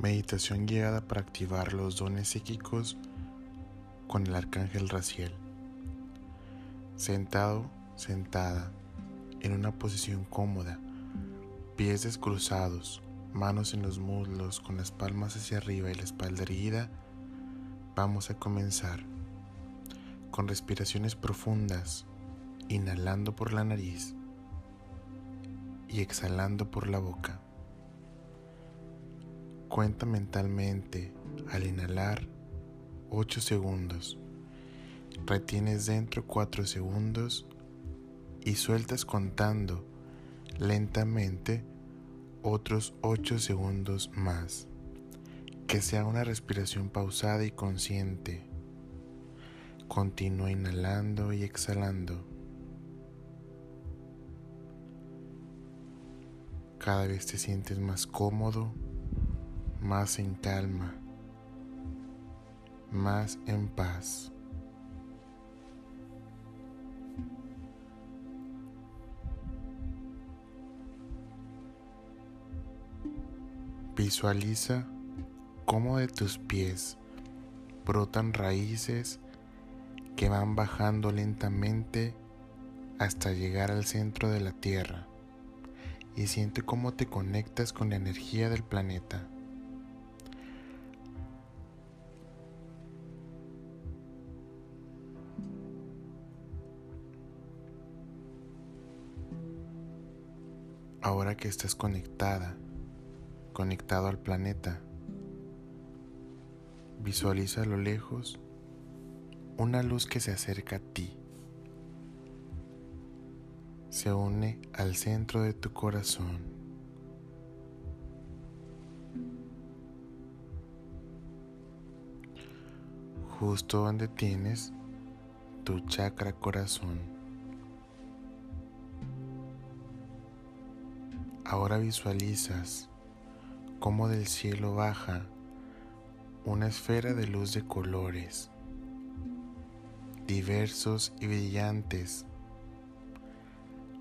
Meditación guiada para activar los dones psíquicos con el arcángel Raciel. Sentado, sentada, en una posición cómoda, pies descruzados, manos en los muslos con las palmas hacia arriba y la espalda erguida, vamos a comenzar con respiraciones profundas, inhalando por la nariz y exhalando por la boca. Cuenta mentalmente al inhalar 8 segundos. Retienes dentro 4 segundos y sueltas contando lentamente otros 8 segundos más. Que sea una respiración pausada y consciente. Continúa inhalando y exhalando. Cada vez te sientes más cómodo más en calma, más en paz. Visualiza cómo de tus pies brotan raíces que van bajando lentamente hasta llegar al centro de la Tierra y siente cómo te conectas con la energía del planeta. Ahora que estás conectada, conectado al planeta, visualiza a lo lejos una luz que se acerca a ti. Se une al centro de tu corazón. Justo donde tienes tu chakra corazón. Ahora visualizas cómo del cielo baja una esfera de luz de colores diversos y brillantes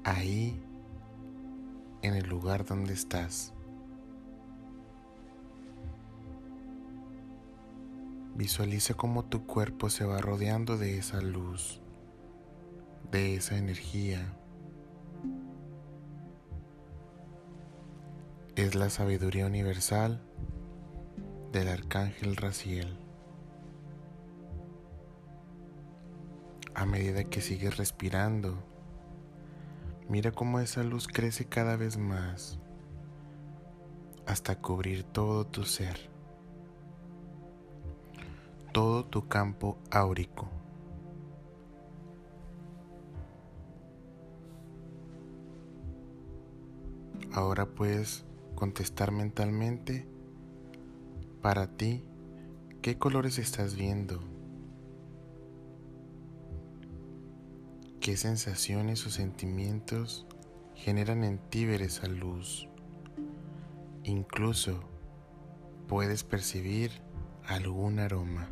ahí en el lugar donde estás. Visualiza cómo tu cuerpo se va rodeando de esa luz, de esa energía. Es la sabiduría universal del arcángel Raciel. A medida que sigues respirando, mira cómo esa luz crece cada vez más hasta cubrir todo tu ser, todo tu campo áurico. Ahora puedes contestar mentalmente, para ti, ¿qué colores estás viendo? ¿Qué sensaciones o sentimientos generan en ti ver esa luz? Incluso puedes percibir algún aroma.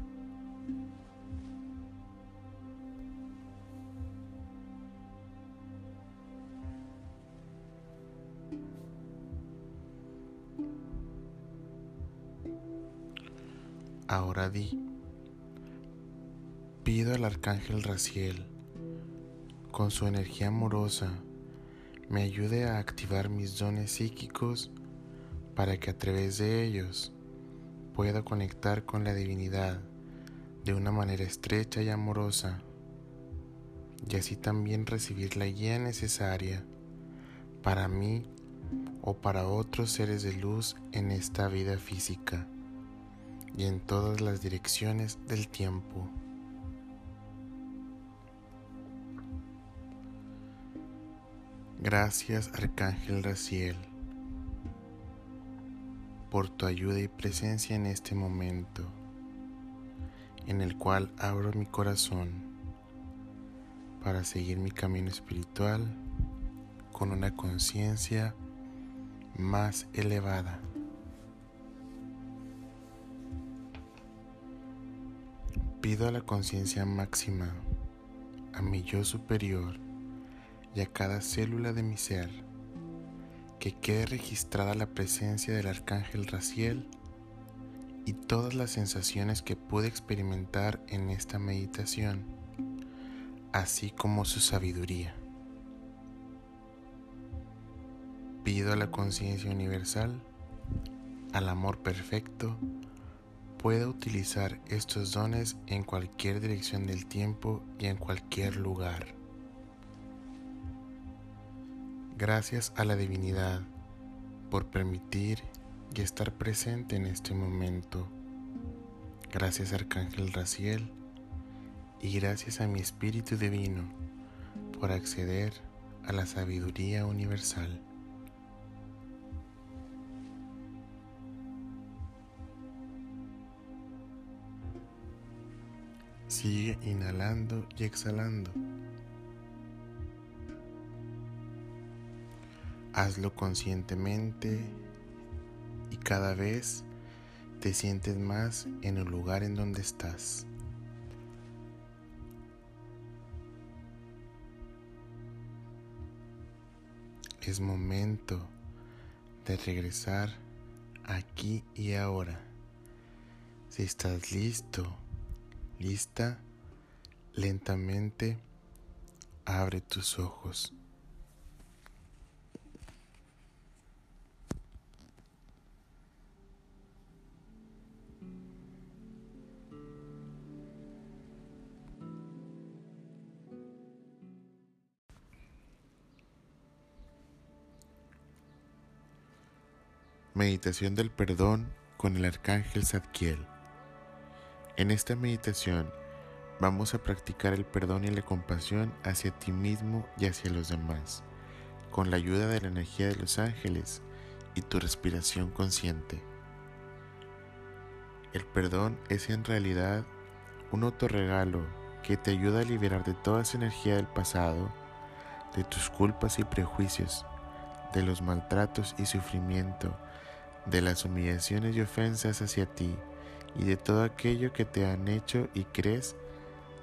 Ahora di, pido al arcángel Raciel, con su energía amorosa, me ayude a activar mis dones psíquicos para que a través de ellos pueda conectar con la divinidad de una manera estrecha y amorosa y así también recibir la guía necesaria para mí o para otros seres de luz en esta vida física y en todas las direcciones del tiempo. Gracias Arcángel Raciel por tu ayuda y presencia en este momento, en el cual abro mi corazón para seguir mi camino espiritual con una conciencia más elevada. Pido a la conciencia máxima, a mi yo superior y a cada célula de mi ser que quede registrada la presencia del arcángel Raciel y todas las sensaciones que pude experimentar en esta meditación, así como su sabiduría. Pido a la conciencia universal, al amor perfecto, pueda utilizar estos dones en cualquier dirección del tiempo y en cualquier lugar. Gracias a la divinidad por permitir y estar presente en este momento. Gracias Arcángel Raciel y gracias a mi Espíritu Divino por acceder a la sabiduría universal. Sigue inhalando y exhalando. Hazlo conscientemente y cada vez te sientes más en el lugar en donde estás. Es momento de regresar aquí y ahora. Si estás listo, lista, lentamente abre tus ojos. Meditación del perdón con el arcángel Zadkiel. En esta meditación vamos a practicar el perdón y la compasión hacia ti mismo y hacia los demás, con la ayuda de la energía de los ángeles y tu respiración consciente. El perdón es en realidad un autorregalo que te ayuda a liberar de toda esa energía del pasado, de tus culpas y prejuicios, de los maltratos y sufrimiento, de las humillaciones y ofensas hacia ti y de todo aquello que te han hecho y crees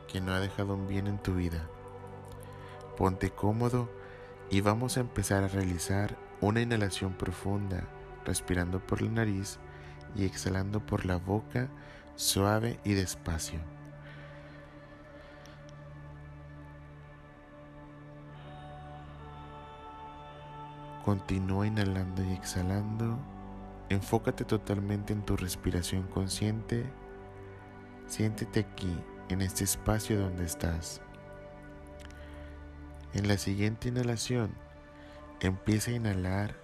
que no ha dejado un bien en tu vida. Ponte cómodo y vamos a empezar a realizar una inhalación profunda, respirando por la nariz y exhalando por la boca suave y despacio. Continúa inhalando y exhalando Enfócate totalmente en tu respiración consciente. Siéntete aquí, en este espacio donde estás. En la siguiente inhalación, empieza a inhalar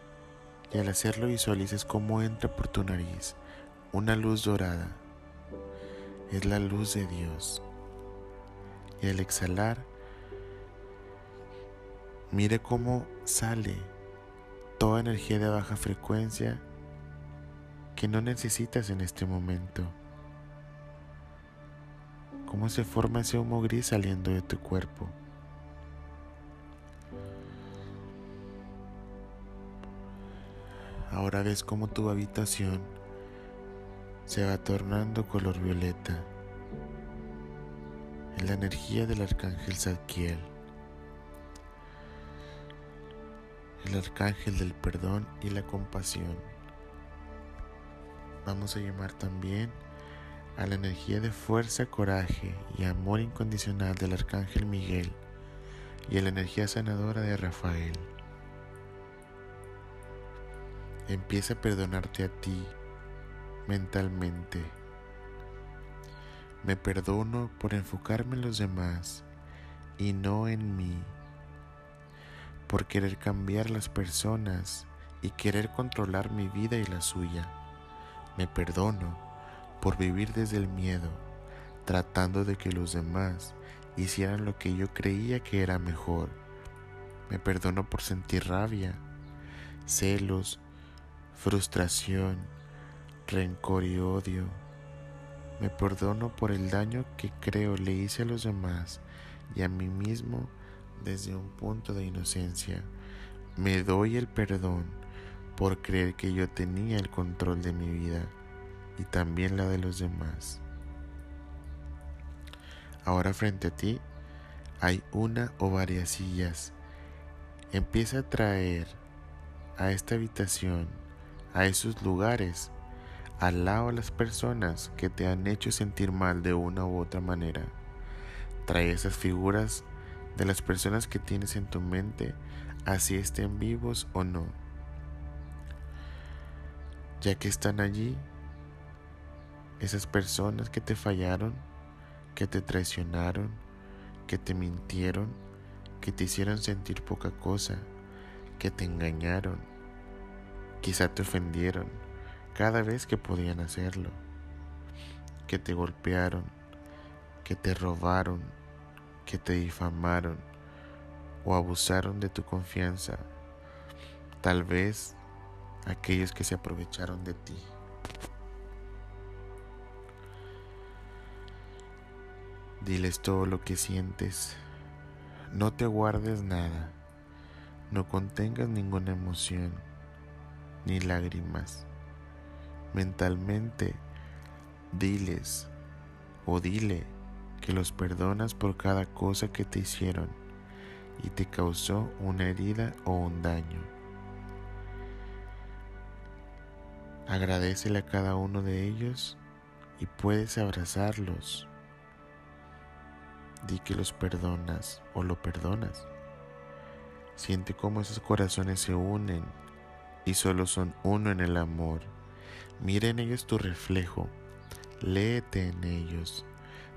y al hacerlo visualices cómo entra por tu nariz una luz dorada. Es la luz de Dios. Y al exhalar, mire cómo sale toda energía de baja frecuencia que no necesitas en este momento. ¿Cómo se forma ese humo gris saliendo de tu cuerpo? Ahora ves cómo tu habitación se va tornando color violeta. Es la energía del arcángel Zadkiel, el arcángel del perdón y la compasión vamos a llamar también a la energía de fuerza, coraje y amor incondicional del Arcángel Miguel y a la energía sanadora de Rafael. Empieza a perdonarte a ti mentalmente. Me perdono por enfocarme en los demás y no en mí, por querer cambiar las personas y querer controlar mi vida y la suya. Me perdono por vivir desde el miedo, tratando de que los demás hicieran lo que yo creía que era mejor. Me perdono por sentir rabia, celos, frustración, rencor y odio. Me perdono por el daño que creo le hice a los demás y a mí mismo desde un punto de inocencia. Me doy el perdón por creer que yo tenía el control de mi vida y también la de los demás. Ahora frente a ti hay una o varias sillas. Empieza a traer a esta habitación, a esos lugares, al lado a las personas que te han hecho sentir mal de una u otra manera. Trae esas figuras de las personas que tienes en tu mente, así estén vivos o no. Ya que están allí, esas personas que te fallaron, que te traicionaron, que te mintieron, que te hicieron sentir poca cosa, que te engañaron, quizá te ofendieron cada vez que podían hacerlo, que te golpearon, que te robaron, que te difamaron o abusaron de tu confianza, tal vez aquellos que se aprovecharon de ti. Diles todo lo que sientes. No te guardes nada. No contengas ninguna emoción ni lágrimas. Mentalmente, diles o dile que los perdonas por cada cosa que te hicieron y te causó una herida o un daño. Agradecele a cada uno de ellos y puedes abrazarlos Di que los perdonas o lo perdonas. Siente cómo esos corazones se unen y solo son uno en el amor. Mira en ellos tu reflejo, léete en ellos.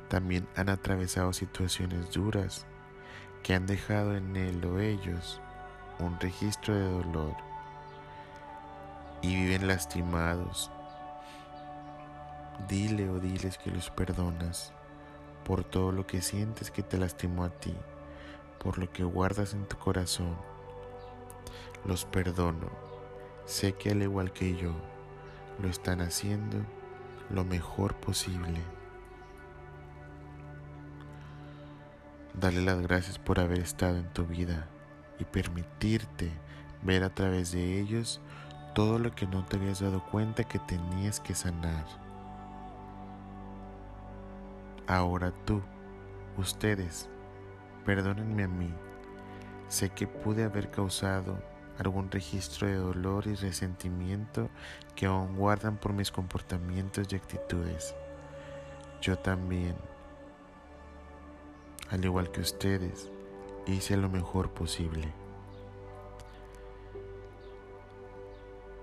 También han atravesado situaciones duras que han dejado en él o ellos un registro de dolor y viven lastimados. Dile o diles que los perdonas por todo lo que sientes que te lastimó a ti, por lo que guardas en tu corazón. Los perdono. Sé que al igual que yo, lo están haciendo lo mejor posible. Dale las gracias por haber estado en tu vida y permitirte ver a través de ellos todo lo que no te habías dado cuenta que tenías que sanar. Ahora tú, ustedes, perdónenme a mí. Sé que pude haber causado algún registro de dolor y resentimiento que aún guardan por mis comportamientos y actitudes. Yo también, al igual que ustedes, hice lo mejor posible.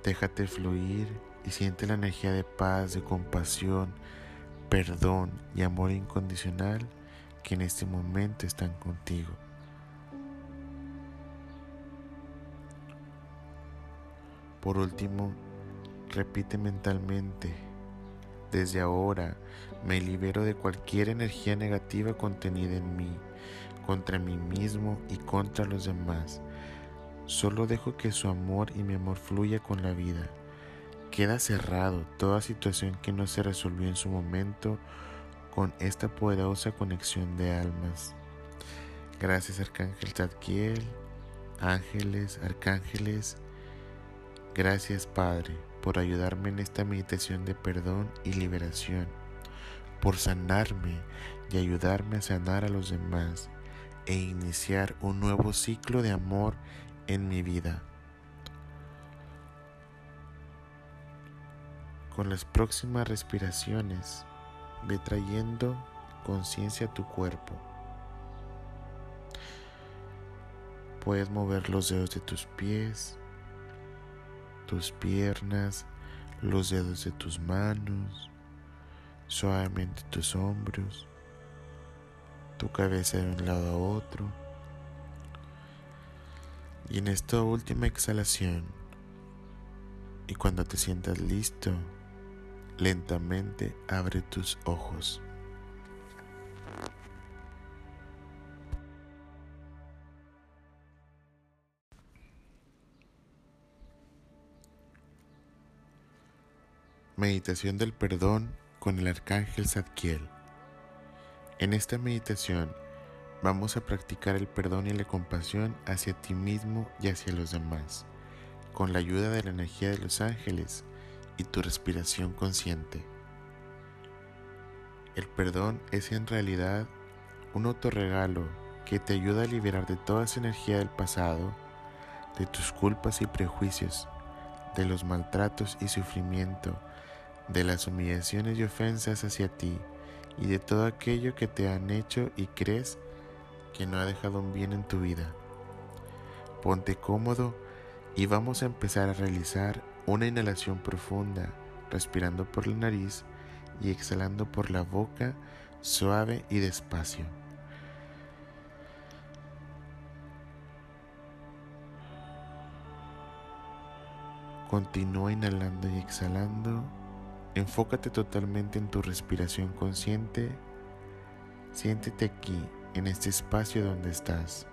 Déjate fluir y siente la energía de paz, de compasión, perdón y amor incondicional que en este momento están contigo. Por último, repite mentalmente, desde ahora me libero de cualquier energía negativa contenida en mí, contra mí mismo y contra los demás. Solo dejo que su amor y mi amor fluya con la vida. Queda cerrado toda situación que no se resolvió en su momento con esta poderosa conexión de almas. Gracias Arcángel Zadkiel, ángeles, arcángeles. Gracias Padre por ayudarme en esta meditación de perdón y liberación, por sanarme y ayudarme a sanar a los demás e iniciar un nuevo ciclo de amor en mi vida. Con las próximas respiraciones, ve trayendo conciencia a tu cuerpo. Puedes mover los dedos de tus pies, tus piernas, los dedos de tus manos, suavemente tus hombros, tu cabeza de un lado a otro. Y en esta última exhalación, y cuando te sientas listo, Lentamente abre tus ojos. Meditación del perdón con el arcángel Zadkiel. En esta meditación vamos a practicar el perdón y la compasión hacia ti mismo y hacia los demás, con la ayuda de la energía de los ángeles y tu respiración consciente. El perdón es en realidad un autorregalo que te ayuda a liberar de toda esa energía del pasado, de tus culpas y prejuicios, de los maltratos y sufrimiento, de las humillaciones y ofensas hacia ti y de todo aquello que te han hecho y crees que no ha dejado un bien en tu vida. Ponte cómodo y vamos a empezar a realizar una inhalación profunda, respirando por la nariz y exhalando por la boca suave y despacio. Continúa inhalando y exhalando. Enfócate totalmente en tu respiración consciente. Siéntete aquí, en este espacio donde estás.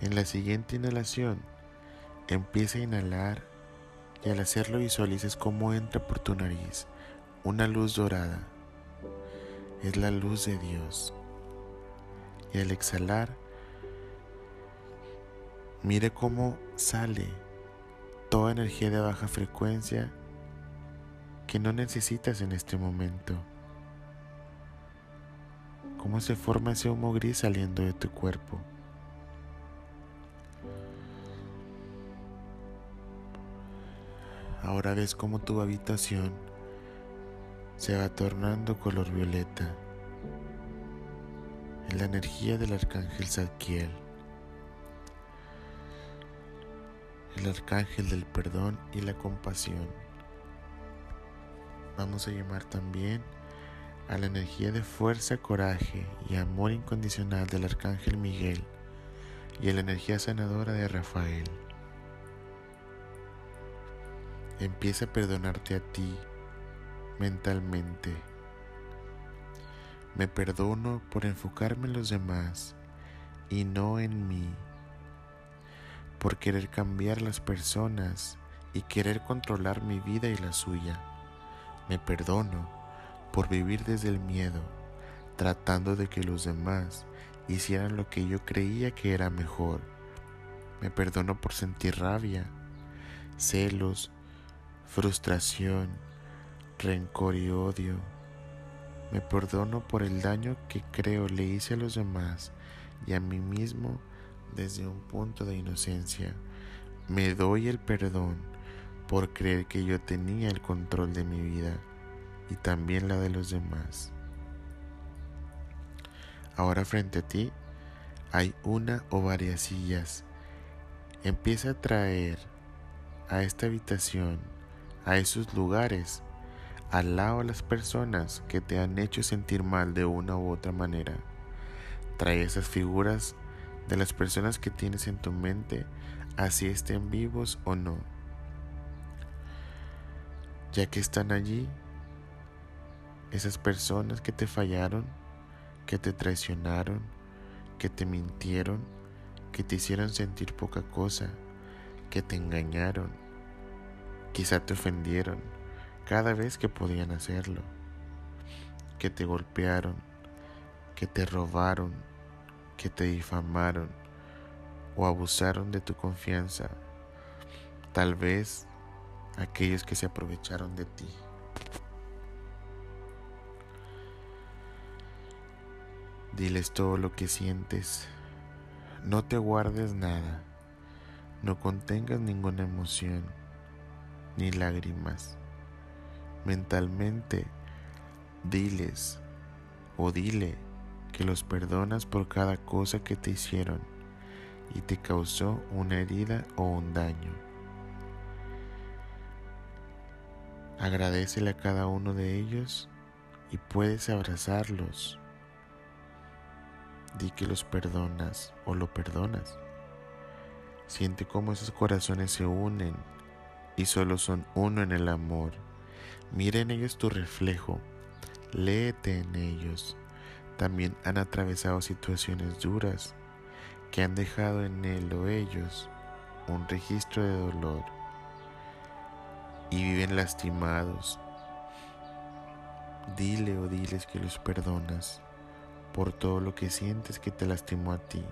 En la siguiente inhalación, empieza a inhalar y al hacerlo visualices cómo entra por tu nariz una luz dorada. Es la luz de Dios. Y al exhalar, mire cómo sale toda energía de baja frecuencia que no necesitas en este momento. Cómo se forma ese humo gris saliendo de tu cuerpo. Ahora ves cómo tu habitación se va tornando color violeta. Es la energía del arcángel Zadkiel, el arcángel del perdón y la compasión. Vamos a llamar también a la energía de fuerza, coraje y amor incondicional del arcángel Miguel y a la energía sanadora de Rafael. Empieza a perdonarte a ti mentalmente. Me perdono por enfocarme en los demás y no en mí, por querer cambiar las personas y querer controlar mi vida y la suya. Me perdono por vivir desde el miedo, tratando de que los demás hicieran lo que yo creía que era mejor. Me perdono por sentir rabia, celos, frustración, rencor y odio. Me perdono por el daño que creo le hice a los demás y a mí mismo desde un punto de inocencia. Me doy el perdón por creer que yo tenía el control de mi vida y también la de los demás. Ahora frente a ti hay una o varias sillas. Empieza a traer a esta habitación a esos lugares, al lado de las personas que te han hecho sentir mal de una u otra manera. Trae esas figuras de las personas que tienes en tu mente, así estén vivos o no. Ya que están allí, esas personas que te fallaron, que te traicionaron, que te mintieron, que te hicieron sentir poca cosa, que te engañaron, Quizá te ofendieron cada vez que podían hacerlo, que te golpearon, que te robaron, que te difamaron o abusaron de tu confianza, tal vez aquellos que se aprovecharon de ti. Diles todo lo que sientes, no te guardes nada, no contengas ninguna emoción ni lágrimas. Mentalmente, diles o dile que los perdonas por cada cosa que te hicieron y te causó una herida o un daño. Agradecele a cada uno de ellos y puedes abrazarlos. Di que los perdonas o lo perdonas. Siente cómo esos corazones se unen y solo son uno en el amor. Mira en ellos tu reflejo, léete en ellos. También han atravesado situaciones duras que han dejado en él o ellos un registro de dolor y viven lastimados. Dile o diles que los perdonas por todo lo que sientes que te lastimó a ti,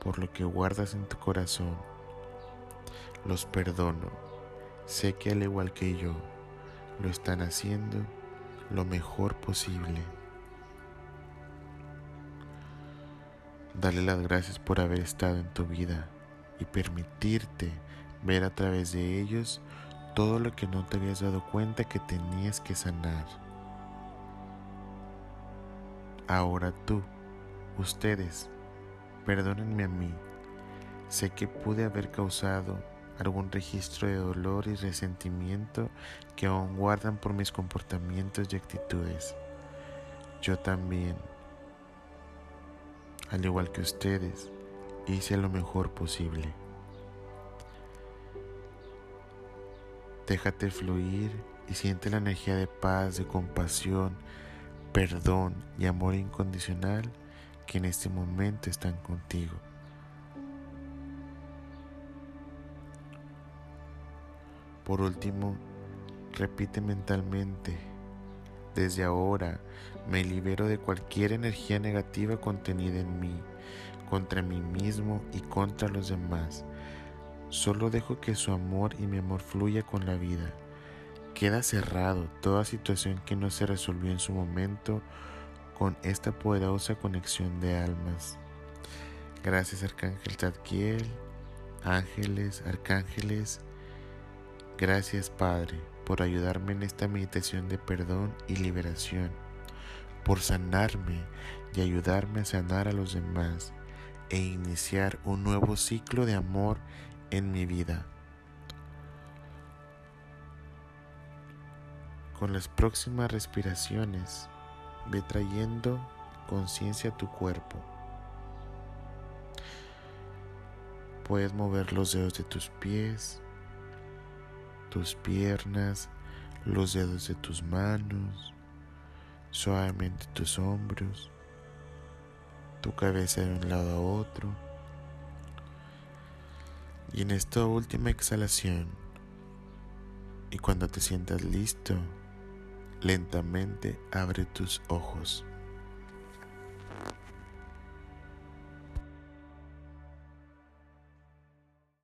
por lo que guardas en tu corazón. Los perdono Sé que al igual que yo, lo están haciendo lo mejor posible. Dale las gracias por haber estado en tu vida y permitirte ver a través de ellos todo lo que no te habías dado cuenta que tenías que sanar. Ahora tú, ustedes, perdónenme a mí. Sé que pude haber causado algún registro de dolor y resentimiento que aún guardan por mis comportamientos y actitudes. Yo también, al igual que ustedes, hice lo mejor posible. Déjate fluir y siente la energía de paz, de compasión, perdón y amor incondicional que en este momento están contigo. Por último, repite mentalmente, desde ahora me libero de cualquier energía negativa contenida en mí, contra mí mismo y contra los demás. Solo dejo que su amor y mi amor fluya con la vida. Queda cerrado toda situación que no se resolvió en su momento con esta poderosa conexión de almas. Gracias Arcángel Zadkiel, ángeles, arcángeles. Gracias Padre por ayudarme en esta meditación de perdón y liberación, por sanarme y ayudarme a sanar a los demás e iniciar un nuevo ciclo de amor en mi vida. Con las próximas respiraciones, ve trayendo conciencia a tu cuerpo. Puedes mover los dedos de tus pies, tus piernas, los dedos de tus manos, suavemente tus hombros, tu cabeza de un lado a otro. Y en esta última exhalación, y cuando te sientas listo, lentamente abre tus ojos.